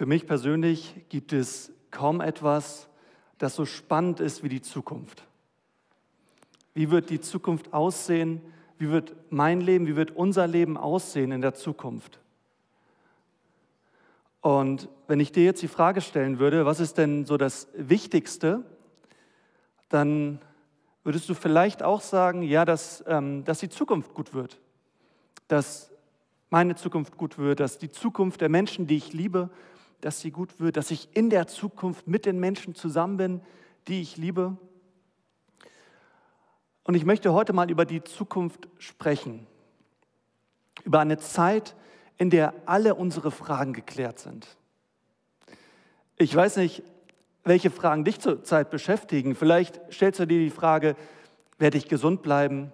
Für mich persönlich gibt es kaum etwas, das so spannend ist wie die Zukunft. Wie wird die Zukunft aussehen? Wie wird mein Leben, wie wird unser Leben aussehen in der Zukunft? Und wenn ich dir jetzt die Frage stellen würde, was ist denn so das Wichtigste, dann würdest du vielleicht auch sagen, ja, dass, ähm, dass die Zukunft gut wird, dass meine Zukunft gut wird, dass die Zukunft der Menschen, die ich liebe, dass sie gut wird, dass ich in der Zukunft mit den Menschen zusammen bin, die ich liebe. Und ich möchte heute mal über die Zukunft sprechen, über eine Zeit, in der alle unsere Fragen geklärt sind. Ich weiß nicht, welche Fragen dich zurzeit beschäftigen. Vielleicht stellst du dir die Frage, werde ich gesund bleiben?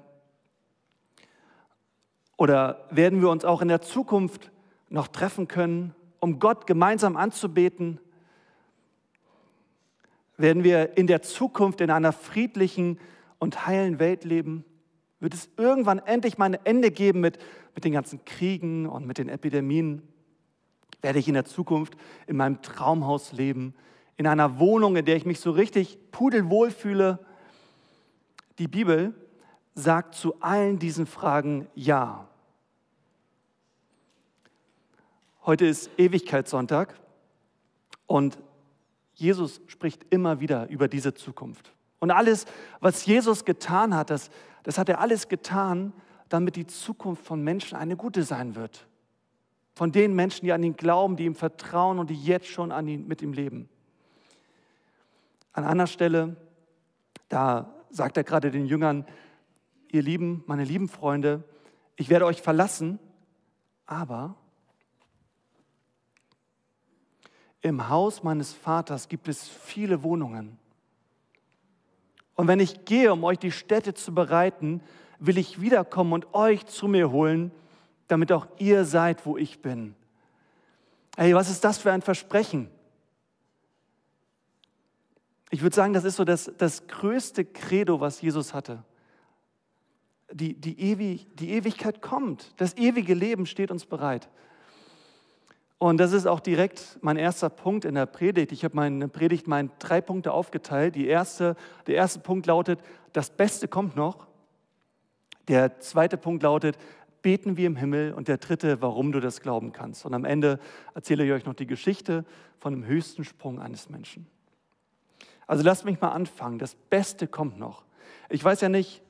Oder werden wir uns auch in der Zukunft noch treffen können, um Gott gemeinsam anzubeten? Werden wir in der Zukunft in einer friedlichen und heilen Welt leben? Wird es irgendwann endlich mal ein Ende geben mit, mit den ganzen Kriegen und mit den Epidemien? Werde ich in der Zukunft in meinem Traumhaus leben, in einer Wohnung, in der ich mich so richtig pudelwohl fühle? Die Bibel sagt zu allen diesen Fragen Ja. Heute ist Ewigkeitssonntag und Jesus spricht immer wieder über diese Zukunft. Und alles, was Jesus getan hat, das, das hat er alles getan, damit die Zukunft von Menschen eine gute sein wird. Von den Menschen, die an ihn glauben, die ihm vertrauen und die jetzt schon an ihn, mit ihm leben. An einer Stelle, da sagt er gerade den Jüngern, ihr Lieben, meine lieben Freunde, ich werde euch verlassen, aber im Haus meines Vaters gibt es viele Wohnungen. Und wenn ich gehe, um euch die Städte zu bereiten, will ich wiederkommen und euch zu mir holen, damit auch ihr seid, wo ich bin. Hey, was ist das für ein Versprechen? Ich würde sagen, das ist so das, das größte Credo, was Jesus hatte. Die, die, Ewig, die Ewigkeit kommt. Das ewige Leben steht uns bereit. Und das ist auch direkt mein erster Punkt in der Predigt. Ich habe meine Predigt in drei Punkte aufgeteilt. Die erste, der erste Punkt lautet, das Beste kommt noch. Der zweite Punkt lautet, beten wir im Himmel. Und der dritte, warum du das glauben kannst. Und am Ende erzähle ich euch noch die Geschichte von dem höchsten Sprung eines Menschen. Also lasst mich mal anfangen. Das Beste kommt noch. Ich weiß ja nicht,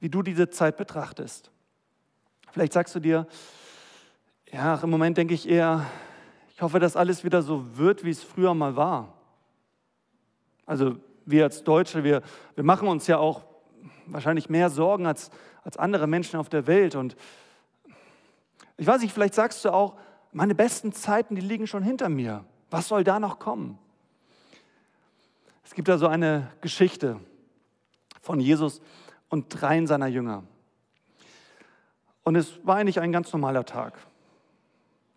wie du diese Zeit betrachtest. Vielleicht sagst du dir, ja, im Moment denke ich eher, ich hoffe, dass alles wieder so wird, wie es früher mal war. Also wir als Deutsche, wir, wir machen uns ja auch wahrscheinlich mehr Sorgen als, als andere Menschen auf der Welt. Und ich weiß nicht, vielleicht sagst du auch, meine besten Zeiten, die liegen schon hinter mir. Was soll da noch kommen? Es gibt da so eine Geschichte von Jesus und dreien seiner Jünger. Und es war eigentlich ein ganz normaler Tag.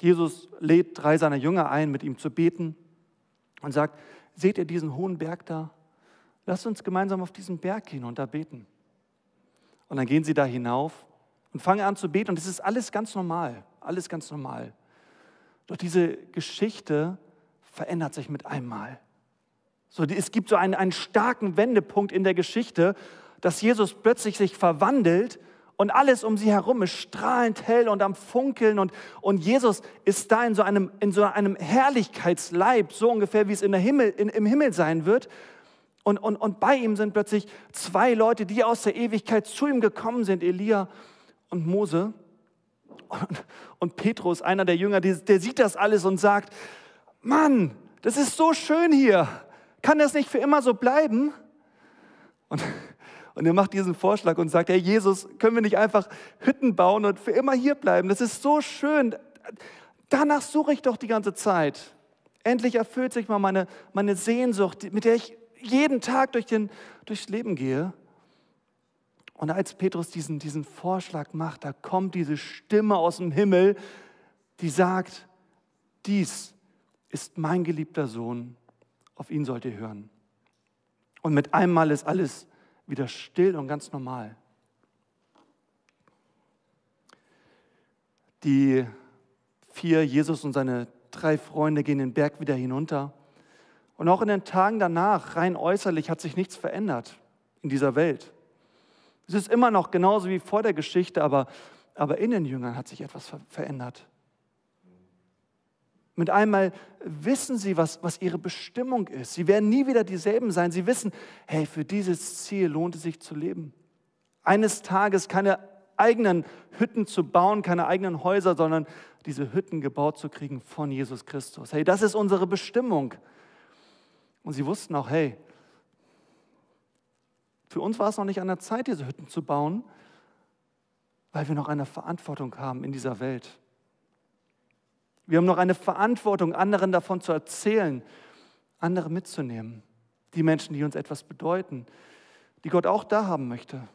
Jesus lädt drei seiner Jünger ein, mit ihm zu beten und sagt, seht ihr diesen hohen Berg da? Lasst uns gemeinsam auf diesen Berg gehen und da beten. Und dann gehen sie da hinauf und fangen an zu beten und es ist alles ganz normal, alles ganz normal. Doch diese Geschichte verändert sich mit einmal. So, es gibt so einen, einen starken Wendepunkt in der Geschichte, dass Jesus plötzlich sich verwandelt und alles um sie herum ist strahlend hell und am Funkeln und, und Jesus ist da in so, einem, in so einem Herrlichkeitsleib, so ungefähr wie es in der Himmel, in, im Himmel sein wird. Und, und, und bei ihm sind plötzlich zwei Leute, die aus der Ewigkeit zu ihm gekommen sind, Elia und Mose. Und, und Petrus, einer der Jünger, der, der sieht das alles und sagt, Mann, das ist so schön hier. Kann das nicht für immer so bleiben? Und und er macht diesen Vorschlag und sagt, Herr Jesus, können wir nicht einfach Hütten bauen und für immer hier bleiben? Das ist so schön. Danach suche ich doch die ganze Zeit. Endlich erfüllt sich mal meine, meine Sehnsucht, mit der ich jeden Tag durch den, durchs Leben gehe. Und als Petrus diesen, diesen Vorschlag macht, da kommt diese Stimme aus dem Himmel, die sagt, dies ist mein geliebter Sohn, auf ihn sollt ihr hören. Und mit einmal ist alles wieder still und ganz normal. Die vier Jesus und seine drei Freunde gehen den Berg wieder hinunter. Und auch in den Tagen danach, rein äußerlich, hat sich nichts verändert in dieser Welt. Es ist immer noch genauso wie vor der Geschichte, aber, aber in den Jüngern hat sich etwas verändert. Mit einmal wissen sie, was, was ihre Bestimmung ist. Sie werden nie wieder dieselben sein. Sie wissen, hey, für dieses Ziel lohnt es sich zu leben. Eines Tages keine eigenen Hütten zu bauen, keine eigenen Häuser, sondern diese Hütten gebaut zu kriegen von Jesus Christus. Hey, das ist unsere Bestimmung. Und sie wussten auch, hey, für uns war es noch nicht an der Zeit, diese Hütten zu bauen, weil wir noch eine Verantwortung haben in dieser Welt. Wir haben noch eine Verantwortung, anderen davon zu erzählen, andere mitzunehmen. Die Menschen, die uns etwas bedeuten, die Gott auch da haben möchte.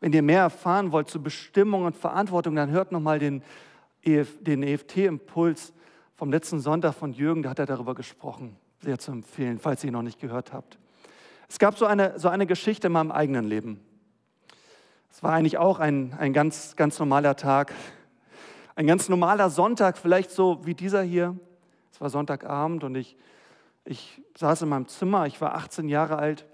Wenn ihr mehr erfahren wollt zu Bestimmung und Verantwortung, dann hört nochmal den, EF, den EFT-Impuls vom letzten Sonntag von Jürgen, da hat er darüber gesprochen. Sehr zu empfehlen, falls ihr ihn noch nicht gehört habt. Es gab so eine, so eine Geschichte in meinem eigenen Leben. Es war eigentlich auch ein, ein ganz, ganz normaler Tag. Ein ganz normaler Sonntag, vielleicht so wie dieser hier. Es war Sonntagabend und ich, ich saß in meinem Zimmer, ich war 18 Jahre alt.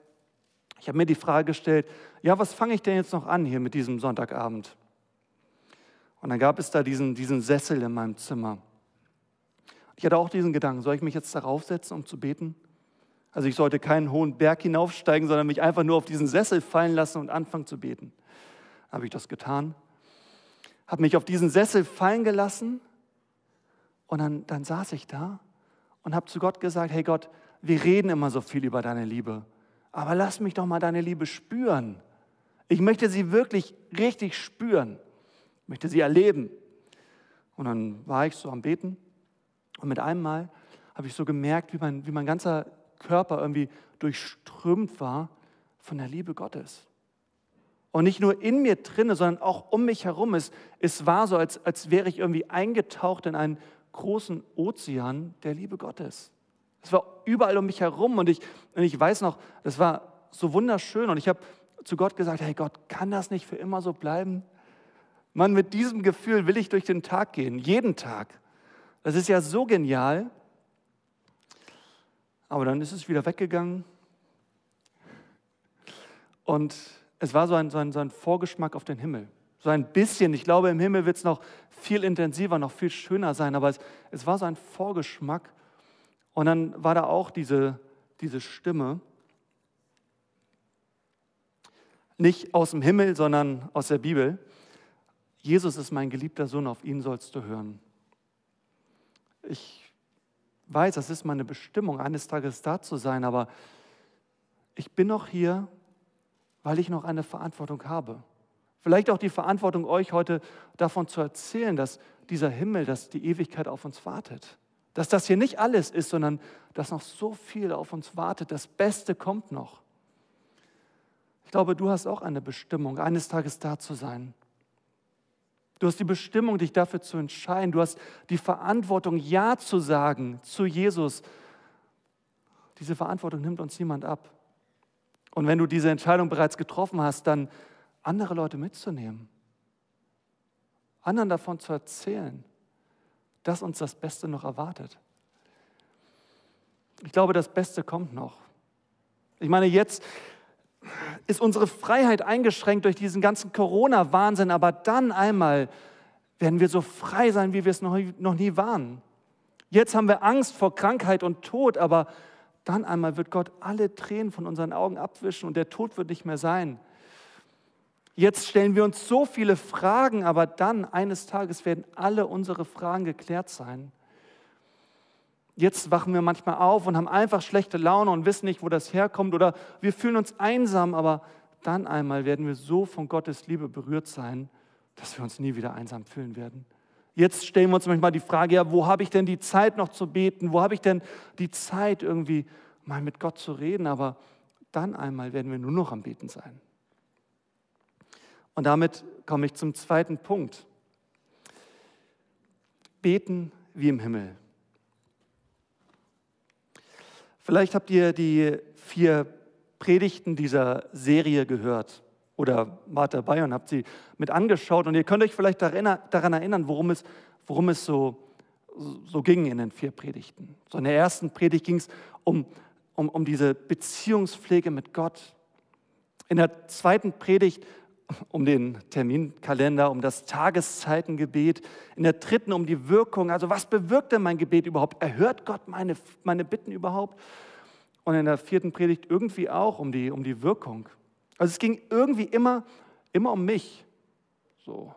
Ich habe mir die Frage gestellt, ja, was fange ich denn jetzt noch an hier mit diesem Sonntagabend? Und dann gab es da diesen, diesen Sessel in meinem Zimmer. Ich hatte auch diesen Gedanken, soll ich mich jetzt darauf setzen, um zu beten? Also ich sollte keinen hohen Berg hinaufsteigen, sondern mich einfach nur auf diesen Sessel fallen lassen und anfangen zu beten. Habe ich das getan? Habe mich auf diesen Sessel fallen gelassen und dann, dann saß ich da und habe zu Gott gesagt, hey Gott, wir reden immer so viel über deine Liebe, aber lass mich doch mal deine Liebe spüren. Ich möchte sie wirklich richtig spüren. Ich möchte sie erleben. Und dann war ich so am Beten und mit einem Mal habe ich so gemerkt, wie mein, wie mein ganzer Körper irgendwie durchströmt war von der Liebe Gottes. Und nicht nur in mir drinne, sondern auch um mich herum. Es, es war so, als, als wäre ich irgendwie eingetaucht in einen großen Ozean der Liebe Gottes. Es war überall um mich herum und ich, und ich weiß noch, es war so wunderschön und ich habe zu Gott gesagt, hey Gott, kann das nicht für immer so bleiben? Mann, mit diesem Gefühl will ich durch den Tag gehen, jeden Tag. Das ist ja so genial. Aber dann ist es wieder weggegangen. Und es war so ein, so, ein, so ein Vorgeschmack auf den Himmel. So ein bisschen. Ich glaube, im Himmel wird es noch viel intensiver, noch viel schöner sein. Aber es, es war so ein Vorgeschmack. Und dann war da auch diese, diese Stimme. Nicht aus dem Himmel, sondern aus der Bibel. Jesus ist mein geliebter Sohn, auf ihn sollst du hören. Ich weiß, das ist meine Bestimmung, eines Tages da zu sein, aber ich bin noch hier, weil ich noch eine Verantwortung habe. Vielleicht auch die Verantwortung, euch heute davon zu erzählen, dass dieser Himmel, dass die Ewigkeit auf uns wartet. Dass das hier nicht alles ist, sondern dass noch so viel auf uns wartet. Das Beste kommt noch. Ich glaube, du hast auch eine Bestimmung, eines Tages da zu sein. Du hast die Bestimmung, dich dafür zu entscheiden. Du hast die Verantwortung, Ja zu sagen zu Jesus. Diese Verantwortung nimmt uns niemand ab. Und wenn du diese Entscheidung bereits getroffen hast, dann andere Leute mitzunehmen, anderen davon zu erzählen, dass uns das Beste noch erwartet. Ich glaube, das Beste kommt noch. Ich meine, jetzt ist unsere Freiheit eingeschränkt durch diesen ganzen Corona-Wahnsinn, aber dann einmal werden wir so frei sein, wie wir es noch, nie waren. Jetzt haben wir Angst vor Krankheit und Tod, aber dann einmal wird Gott alle Tränen von unseren Augen abwischen und der Tod wird nicht mehr sein. Jetzt stellen wir uns so viele Fragen, aber dann eines Tages werden alle unsere Fragen geklärt sein. Jetzt wachen wir manchmal auf und haben einfach schlechte Laune und wissen nicht, wo das herkommt oder wir fühlen uns einsam, aber dann einmal werden wir so von Gottes Liebe berührt sein, dass wir uns nie wieder einsam fühlen werden. Jetzt stellen wir uns manchmal die Frage, ja, wo habe ich denn die Zeit noch zu beten? Wo habe ich denn die Zeit irgendwie mal mit Gott zu reden? Aber dann einmal werden wir nur noch am Beten sein. Und damit komme ich zum zweiten Punkt. Beten wie im Himmel. Vielleicht habt ihr die vier Predigten dieser Serie gehört oder wart dabei und habt sie mit angeschaut und ihr könnt euch vielleicht daran erinnern, worum es worum es so, so ging in den vier Predigten. So in der ersten Predigt ging es um, um, um diese Beziehungspflege mit Gott. In der zweiten Predigt um den Terminkalender, um das Tageszeitengebet. In der dritten um die Wirkung. Also was bewirkt denn mein Gebet überhaupt? Erhört Gott meine, meine Bitten überhaupt? Und in der vierten Predigt irgendwie auch um die, um die Wirkung. Also es ging irgendwie immer, immer um mich. So.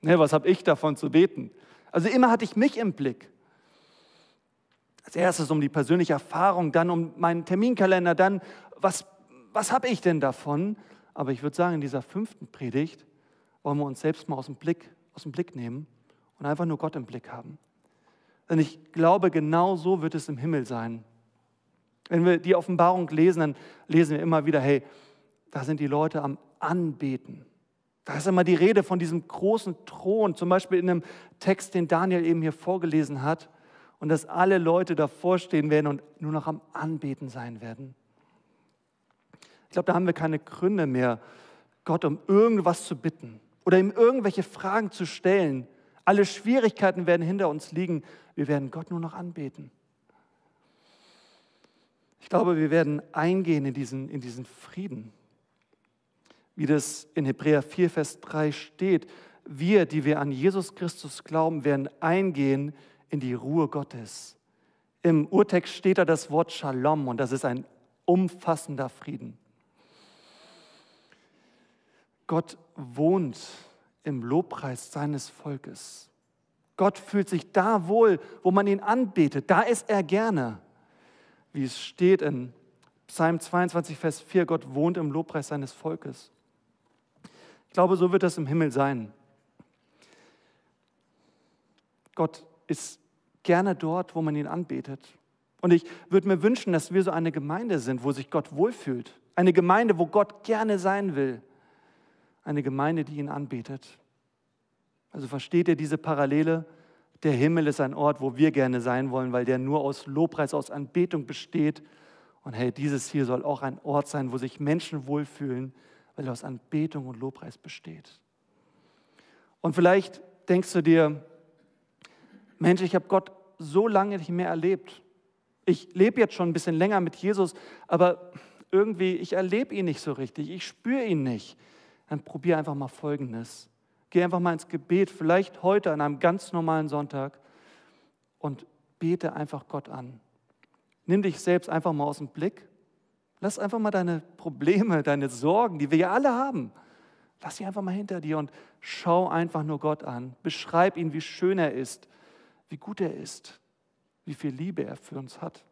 Ne, was habe ich davon zu beten? Also immer hatte ich mich im Blick. Als erstes um die persönliche Erfahrung, dann um meinen Terminkalender, dann was, was habe ich denn davon? Aber ich würde sagen, in dieser fünften Predigt wollen wir uns selbst mal aus dem Blick, aus dem Blick nehmen und einfach nur Gott im Blick haben. Denn ich glaube, genau so wird es im Himmel sein. Wenn wir die Offenbarung lesen, dann lesen wir immer wieder, hey, da sind die Leute am Anbeten. Da ist immer die Rede von diesem großen Thron, zum Beispiel in einem Text, den Daniel eben hier vorgelesen hat, und dass alle Leute davor stehen werden und nur noch am Anbeten sein werden. Ich glaube, da haben wir keine Gründe mehr, Gott um irgendwas zu bitten oder ihm irgendwelche Fragen zu stellen. Alle Schwierigkeiten werden hinter uns liegen. Wir werden Gott nur noch anbeten. Ich glaube, wir werden eingehen in diesen, in diesen Frieden. Wie das in Hebräer 4, Vers 3 steht. Wir, die wir an Jesus Christus glauben, werden eingehen in die Ruhe Gottes. Im Urtext steht da das Wort Shalom und das ist ein umfassender Frieden. Gott wohnt im Lobpreis seines Volkes. Gott fühlt sich da wohl, wo man ihn anbetet. Da ist er gerne. Wie es steht in Psalm 22, Vers 4, Gott wohnt im Lobpreis seines Volkes. Ich glaube, so wird das im Himmel sein. Gott ist gerne dort, wo man ihn anbetet. Und ich würde mir wünschen, dass wir so eine Gemeinde sind, wo sich Gott wohlfühlt. Eine Gemeinde, wo Gott gerne sein will eine Gemeinde, die ihn anbetet. Also versteht ihr diese Parallele? Der Himmel ist ein Ort, wo wir gerne sein wollen, weil der nur aus Lobpreis, aus Anbetung besteht. Und hey, dieses hier soll auch ein Ort sein, wo sich Menschen wohlfühlen, weil er aus Anbetung und Lobpreis besteht. Und vielleicht denkst du dir, Mensch, ich habe Gott so lange nicht mehr erlebt. Ich lebe jetzt schon ein bisschen länger mit Jesus, aber irgendwie, ich erlebe ihn nicht so richtig. Ich spüre ihn nicht dann probier einfach mal Folgendes. Geh einfach mal ins Gebet, vielleicht heute an einem ganz normalen Sonntag und bete einfach Gott an. Nimm dich selbst einfach mal aus dem Blick. Lass einfach mal deine Probleme, deine Sorgen, die wir ja alle haben, lass sie einfach mal hinter dir und schau einfach nur Gott an. Beschreib ihn, wie schön er ist, wie gut er ist, wie viel Liebe er für uns hat.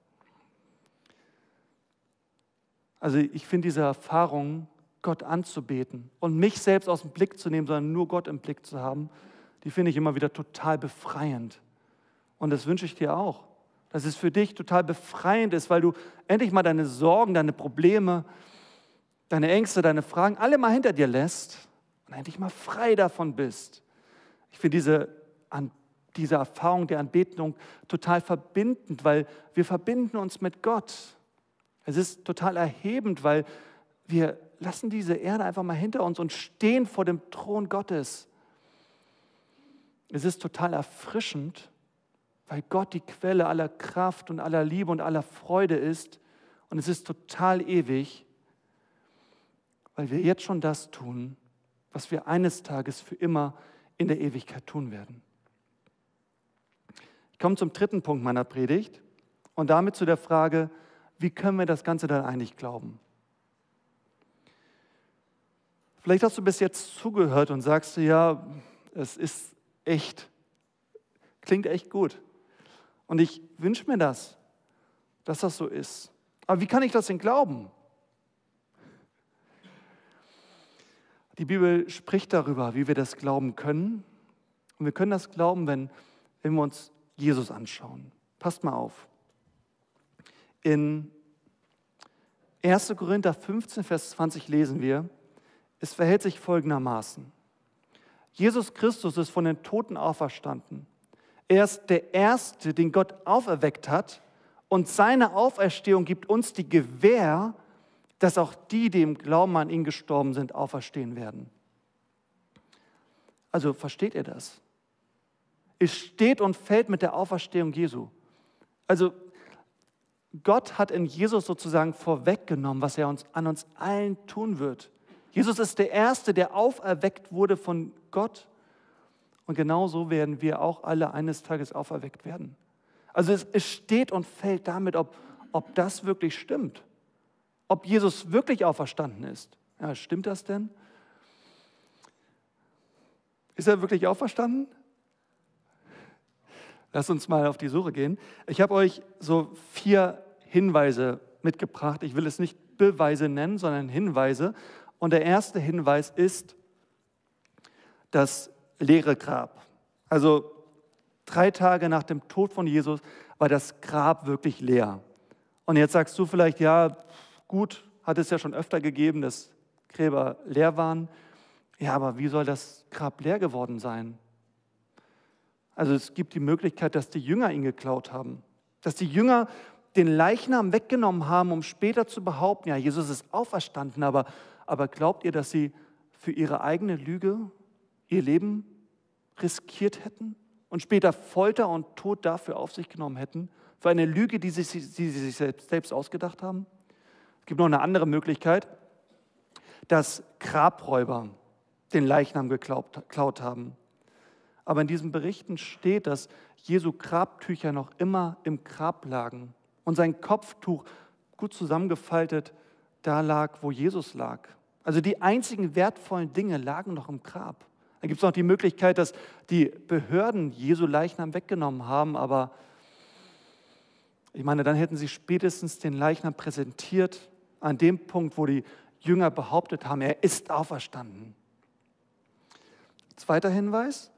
Also ich finde diese Erfahrung Gott anzubeten und mich selbst aus dem Blick zu nehmen, sondern nur Gott im Blick zu haben, die finde ich immer wieder total befreiend. Und das wünsche ich dir auch, dass es für dich total befreiend ist, weil du endlich mal deine Sorgen, deine Probleme, deine Ängste, deine Fragen alle mal hinter dir lässt und endlich mal frei davon bist. Ich finde diese, diese Erfahrung der Anbetung total verbindend, weil wir verbinden uns mit Gott. Es ist total erhebend, weil wir lassen diese Erde einfach mal hinter uns und stehen vor dem Thron Gottes. Es ist total erfrischend, weil Gott die Quelle aller Kraft und aller Liebe und aller Freude ist. Und es ist total ewig, weil wir jetzt schon das tun, was wir eines Tages für immer in der Ewigkeit tun werden. Ich komme zum dritten Punkt meiner Predigt und damit zu der Frage, wie können wir das Ganze dann eigentlich glauben? Vielleicht hast du bis jetzt zugehört und sagst du, ja, es ist echt, klingt echt gut. Und ich wünsche mir das, dass das so ist. Aber wie kann ich das denn glauben? Die Bibel spricht darüber, wie wir das glauben können. Und wir können das glauben, wenn, wenn wir uns Jesus anschauen. Passt mal auf. In 1. Korinther 15, Vers 20 lesen wir, es verhält sich folgendermaßen. Jesus Christus ist von den Toten auferstanden. Er ist der Erste, den Gott auferweckt hat. Und seine Auferstehung gibt uns die Gewähr, dass auch die, die im Glauben an ihn gestorben sind, auferstehen werden. Also versteht ihr das? Es steht und fällt mit der Auferstehung Jesu. Also Gott hat in Jesus sozusagen vorweggenommen, was er uns an uns allen tun wird. Jesus ist der Erste, der auferweckt wurde von Gott. Und genauso werden wir auch alle eines Tages auferweckt werden. Also es, es steht und fällt damit, ob, ob das wirklich stimmt. Ob Jesus wirklich auferstanden ist. Ja, stimmt das denn? Ist er wirklich auferstanden? Lass uns mal auf die Suche gehen. Ich habe euch so vier Hinweise mitgebracht. Ich will es nicht Beweise nennen, sondern Hinweise. Und der erste Hinweis ist das leere Grab. Also drei Tage nach dem Tod von Jesus war das Grab wirklich leer. Und jetzt sagst du vielleicht, ja, gut, hat es ja schon öfter gegeben, dass Gräber leer waren. Ja, aber wie soll das Grab leer geworden sein? Also es gibt die Möglichkeit, dass die Jünger ihn geklaut haben. Dass die Jünger den Leichnam weggenommen haben, um später zu behaupten, ja, Jesus ist auferstanden, aber, aber glaubt ihr, dass sie für ihre eigene Lüge ihr Leben riskiert hätten und später Folter und Tod dafür auf sich genommen hätten? Für eine Lüge, die sie, die sie sich selbst, ausgedacht haben? Es gibt noch eine andere Möglichkeit, dass Grabräuber den Leichnam geklaut haben. Aber in diesen Berichten steht, dass Jesu Grabtücher noch immer im Grab lagen und sein Kopftuch gut zusammengefaltet da lag, wo Jesus lag. Also die einzigen wertvollen Dinge lagen noch im Grab. Dann gibt es noch die Möglichkeit, dass die Behörden Jesu Leichnam weggenommen haben, aber ich meine, dann hätten sie spätestens den Leichnam präsentiert an dem Punkt, wo die Jünger behauptet haben, er ist auferstanden. Zweiter Hinweis,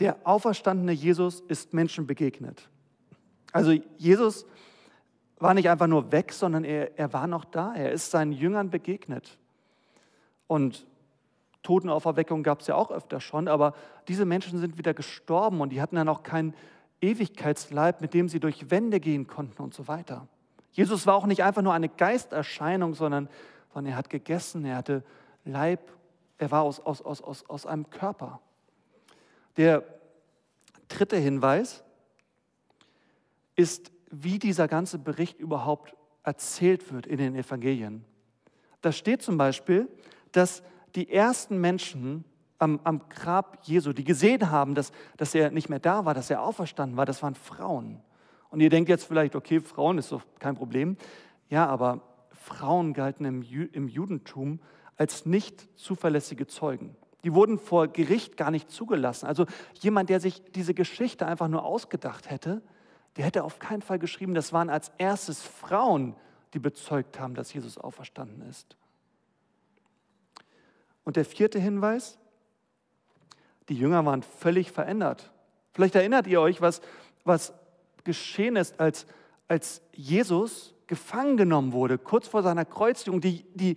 der auferstandene Jesus ist Menschen begegnet. Also Jesus war nicht einfach nur weg, sondern er, er war noch da. Er ist seinen Jüngern begegnet. Und Totenauferweckung gab es ja auch öfter schon, aber diese Menschen sind wieder gestorben und die hatten dann auch keinen Ewigkeitsleib, mit dem sie durch Wände gehen konnten und so weiter. Jesus war auch nicht einfach nur eine Geisterscheinung, sondern, sondern er hat gegessen, er hatte Leib, er war aus, aus, aus, aus, aus einem Körper. Der dritte Hinweis, ist, wie dieser ganze Bericht überhaupt erzählt wird in den Evangelien. Da steht zum Beispiel, dass die ersten Menschen am, am Grab Jesu, die gesehen haben, dass, dass er nicht mehr da war, dass er auferstanden war, das waren Frauen. Und ihr denkt jetzt vielleicht, okay, Frauen ist doch kein Problem. Ja, aber Frauen galten im, im Judentum als nicht zuverlässige Zeugen. Die wurden vor Gericht gar nicht zugelassen. Also jemand, der sich diese Geschichte einfach nur ausgedacht hätte, der hätte auf keinen Fall geschrieben, das waren als erstes Frauen, die bezeugt haben, dass Jesus auferstanden ist. Und der vierte Hinweis, die Jünger waren völlig verändert. Vielleicht erinnert ihr euch, was, was geschehen ist, als, als Jesus gefangen genommen wurde, kurz vor seiner Kreuzigung. Die, die,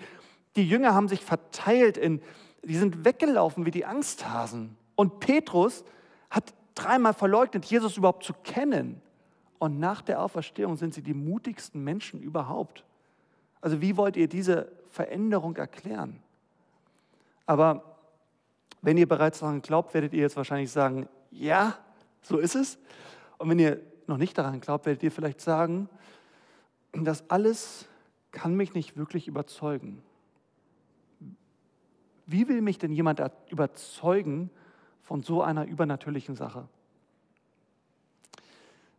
die Jünger haben sich verteilt, in, die sind weggelaufen wie die Angsthasen. Und Petrus hat dreimal verleugnet, Jesus überhaupt zu kennen. Und nach der Auferstehung sind sie die mutigsten Menschen überhaupt. Also wie wollt ihr diese Veränderung erklären? Aber wenn ihr bereits daran glaubt, werdet ihr jetzt wahrscheinlich sagen, ja, so ist es. Und wenn ihr noch nicht daran glaubt, werdet ihr vielleicht sagen, das alles kann mich nicht wirklich überzeugen. Wie will mich denn jemand überzeugen von so einer übernatürlichen Sache?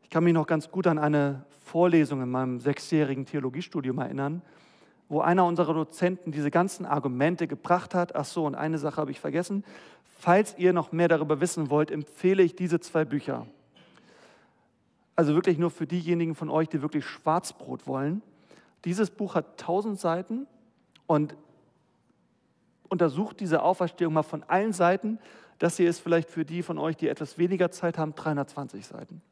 Ich kann mich noch ganz gut an eine Vorlesung in meinem sechsjährigen Theologiestudium erinnern, wo einer unserer Dozenten diese ganzen Argumente gebracht hat. Ach so, und eine Sache habe ich vergessen. Falls ihr noch mehr darüber wissen wollt, empfehle ich diese zwei Bücher. Also wirklich nur für diejenigen von euch, die wirklich Schwarzbrot wollen. Dieses Buch hat 1000 Seiten und untersucht diese Auferstehung mal von allen Seiten. Das hier ist vielleicht für die von euch, die etwas weniger Zeit haben, 320 Seiten.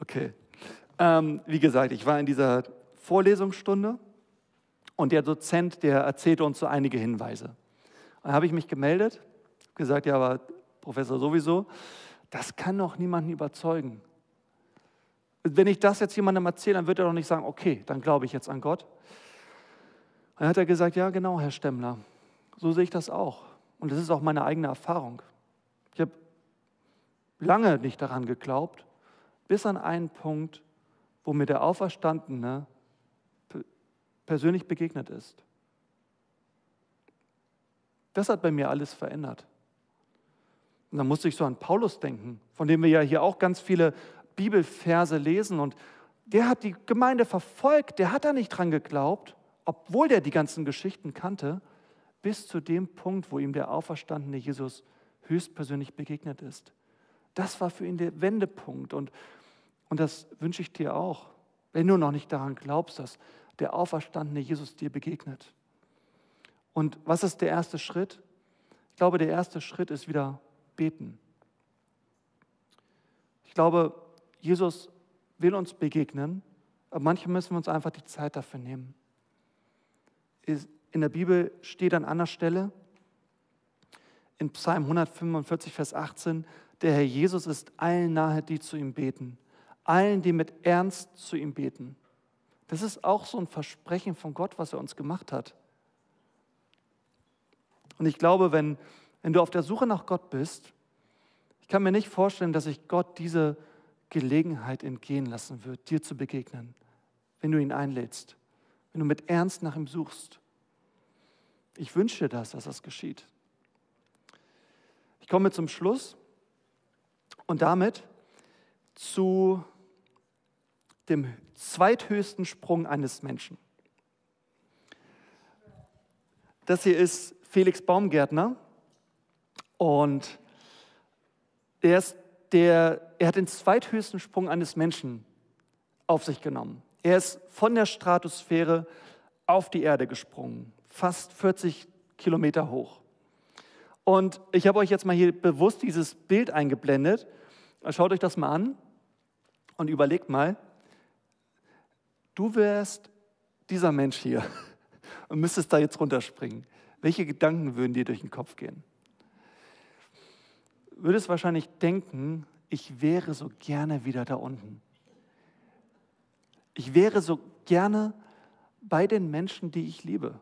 Okay. Ähm, wie gesagt, ich war in dieser Vorlesungsstunde und der Dozent, der erzählte uns so einige Hinweise. Dann habe ich mich gemeldet, gesagt, ja, aber Professor sowieso, das kann doch niemanden überzeugen. Wenn ich das jetzt jemandem erzähle, dann wird er doch nicht sagen, okay, dann glaube ich jetzt an Gott. dann hat er gesagt, ja genau, Herr Stemmler, so sehe ich das auch. Und das ist auch meine eigene Erfahrung. Ich habe lange nicht daran geglaubt, bis an einen Punkt, wo mir der Auferstandene persönlich begegnet ist. Das hat bei mir alles verändert. Und dann musste ich so an Paulus denken, von dem wir ja hier auch ganz viele Bibelverse lesen. Und der hat die Gemeinde verfolgt, der hat da nicht dran geglaubt, obwohl der die ganzen Geschichten kannte, bis zu dem Punkt, wo ihm der auferstandene Jesus höchstpersönlich begegnet ist. Das war für ihn der Wendepunkt. Und, und das wünsche ich dir auch, wenn du noch nicht daran glaubst, dass der auferstandene Jesus dir begegnet. Und was ist der erste Schritt? Ich glaube, der erste Schritt ist wieder beten. Ich glaube, Jesus will uns begegnen, aber manchmal müssen wir uns einfach die Zeit dafür nehmen. In der Bibel steht an einer Stelle, in Psalm 145, Vers 18, der Herr Jesus ist allen nahe, die zu ihm beten, allen, die mit Ernst zu ihm beten. Das ist auch so ein Versprechen von Gott, was er uns gemacht hat. Und ich glaube, wenn, wenn du auf der Suche nach Gott bist, ich kann mir nicht vorstellen, dass sich Gott diese Gelegenheit entgehen lassen wird, dir zu begegnen, wenn du ihn einlädst, wenn du mit Ernst nach ihm suchst. Ich wünsche dir das, dass das geschieht. Ich komme zum Schluss und damit zu dem zweithöchsten Sprung eines Menschen. Das hier ist Felix Baumgärtner und er, ist der, er hat den zweithöchsten Sprung eines Menschen auf sich genommen. Er ist von der Stratosphäre auf die Erde gesprungen, fast 40 Kilometer hoch. Und ich habe euch jetzt mal hier bewusst dieses Bild eingeblendet. Schaut euch das mal an und überlegt mal, du wärst dieser Mensch hier und müsstest da jetzt runterspringen. Welche Gedanken würden dir durch den Kopf gehen? Würdest wahrscheinlich denken, ich wäre so gerne wieder da unten. Ich wäre so gerne bei den Menschen, die ich liebe.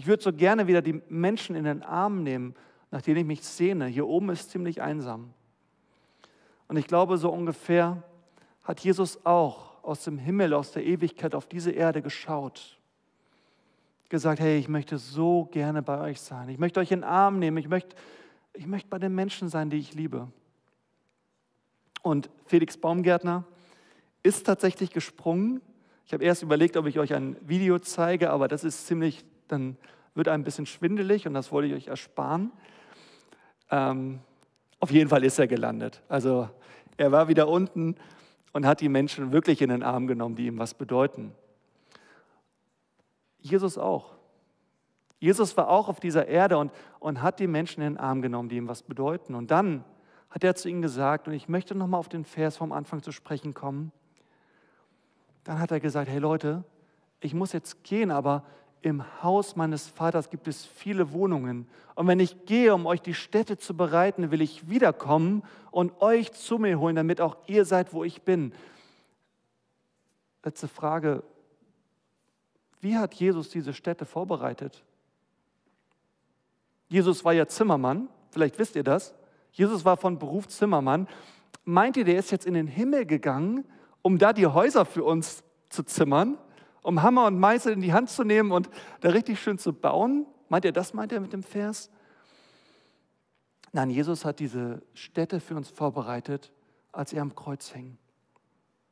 Ich würde so gerne wieder die Menschen in den Arm nehmen, nach denen ich mich sehne. Hier oben ist ziemlich einsam. Und ich glaube, so ungefähr hat Jesus auch aus dem Himmel, aus der Ewigkeit auf diese Erde geschaut. Gesagt, hey, ich möchte so gerne bei euch sein. Ich möchte euch in den Arm nehmen. Ich möchte, ich möchte bei den Menschen sein, die ich liebe. Und Felix Baumgärtner ist tatsächlich gesprungen. Ich habe erst überlegt, ob ich euch ein Video zeige, aber das ist ziemlich, dann wird ein bisschen schwindelig und das wollte ich euch ersparen. Ähm, auf jeden Fall ist er gelandet. Also er war wieder unten und hat die Menschen wirklich in den Arm genommen, die ihm was bedeuten. Jesus auch. Jesus war auch auf dieser Erde und, und hat die Menschen in den Arm genommen, die ihm was bedeuten. Und dann hat er zu ihnen gesagt, und ich möchte nochmal auf den Vers vom Anfang zu sprechen kommen, dann hat er gesagt, hey Leute, ich muss jetzt gehen, aber im Haus meines Vaters gibt es viele Wohnungen. Und wenn ich gehe, um euch die Städte zu bereiten, will ich wiederkommen und euch zu mir holen, damit auch ihr seid, wo ich bin. Letzte Frage. Wie hat Jesus diese Städte vorbereitet? Jesus war ja Zimmermann, vielleicht wisst ihr das. Jesus war von Beruf Zimmermann. Meint ihr, der ist jetzt in den Himmel gegangen, um da die Häuser für uns zu zimmern? Um Hammer und Meißel in die Hand zu nehmen und da richtig schön zu bauen? Meint ihr, das meint er mit dem Vers? Nein, Jesus hat diese Städte für uns vorbereitet, als er am Kreuz hing.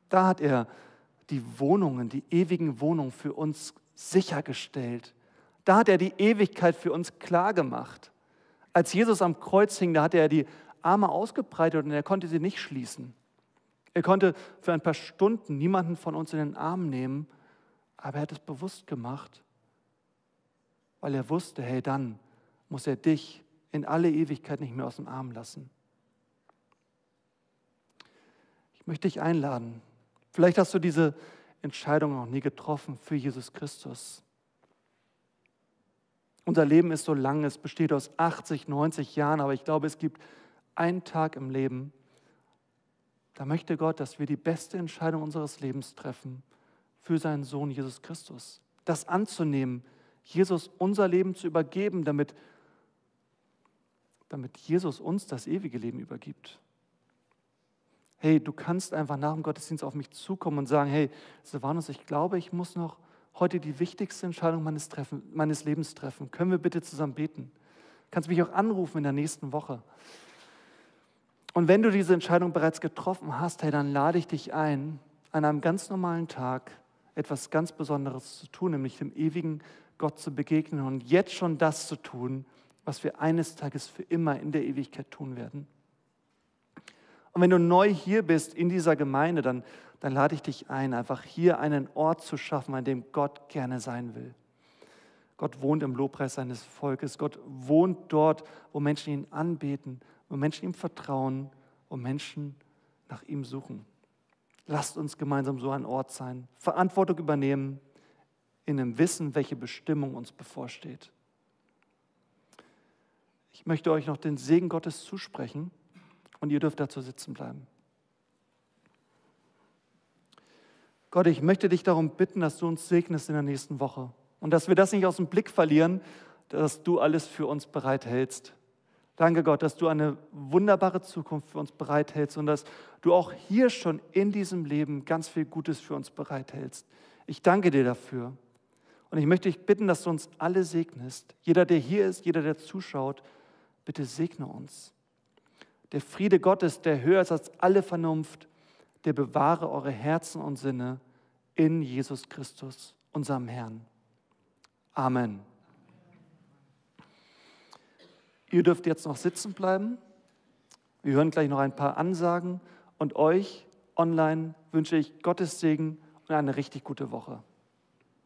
Da hat er die Wohnungen, die ewigen Wohnungen für uns sichergestellt. Da hat er die Ewigkeit für uns klargemacht. Als Jesus am Kreuz hing, da hat er die Arme ausgebreitet und er konnte sie nicht schließen. Er konnte für ein paar Stunden niemanden von uns in den Arm nehmen aber er hat es bewusst gemacht, weil er wusste, hey, dann muss er dich in alle Ewigkeit nicht mehr aus dem Arm lassen. Ich möchte dich einladen. Vielleicht hast du diese Entscheidung noch nie getroffen für Jesus Christus. Unser Leben ist so lang, es besteht aus 80, 90 Jahren, aber ich glaube, es gibt einen Tag im Leben, da möchte Gott, dass wir die beste Entscheidung unseres Lebens treffen für seinen Sohn Jesus Christus. das anzunehmen, Jesus unser Leben zu übergeben, damit, damit Jesus uns das ewige Leben übergibt. Hey, du kannst einfach nach dem Gottesdienst auf mich zukommen und sagen, hey, Silvanus, ich glaube, ich muss noch heute die wichtigste Entscheidung meines, treffen, meines Lebens treffen. Können wir bitte zusammen beten? Du kannst mich auch anrufen in der nächsten Woche. Und wenn du diese Entscheidung bereits getroffen hast, hey, dann lade ich dich ein, an einem ganz normalen Tag etwas ganz Besonderes zu tun, nämlich dem ewigen Gott zu begegnen und jetzt schon das zu tun, was wir eines Tages für immer in der Ewigkeit tun werden. Und wenn du neu hier bist in dieser Gemeinde, dann, dann lade ich dich ein, einfach hier einen Ort zu schaffen, an dem Gott gerne sein will. Gott wohnt im Lobpreis seines Volkes. Gott wohnt dort, wo Menschen ihn anbeten, wo Menschen ihm vertrauen, wo Menschen nach ihm suchen. Lasst uns gemeinsam so ein Ort sein, Verantwortung übernehmen, in dem Wissen, welche Bestimmung uns bevorsteht. Ich möchte euch noch den Segen Gottes zusprechen und ihr dürft dazu sitzen bleiben. Gott, ich möchte dich darum bitten, dass du uns segnest in der nächsten Woche und dass wir das nicht aus dem Blick verlieren, dass du alles für uns bereithältst. Danke Gott, dass du eine wunderbare Zukunft für uns bereithältst und dass du auch hier schon in diesem Leben ganz viel Gutes für uns bereithältst. Ich danke dir dafür. Und ich möchte dich bitten, dass du uns alle segnest. Jeder, der hier ist, jeder, der zuschaut, bitte segne uns. Der Friede Gottes, der höher ist als alle Vernunft, der bewahre eure Herzen und Sinne in Jesus Christus, unserem Herrn. Amen. Ihr dürft jetzt noch sitzen bleiben. Wir hören gleich noch ein paar Ansagen und euch online wünsche ich Gottes Segen und eine richtig gute Woche.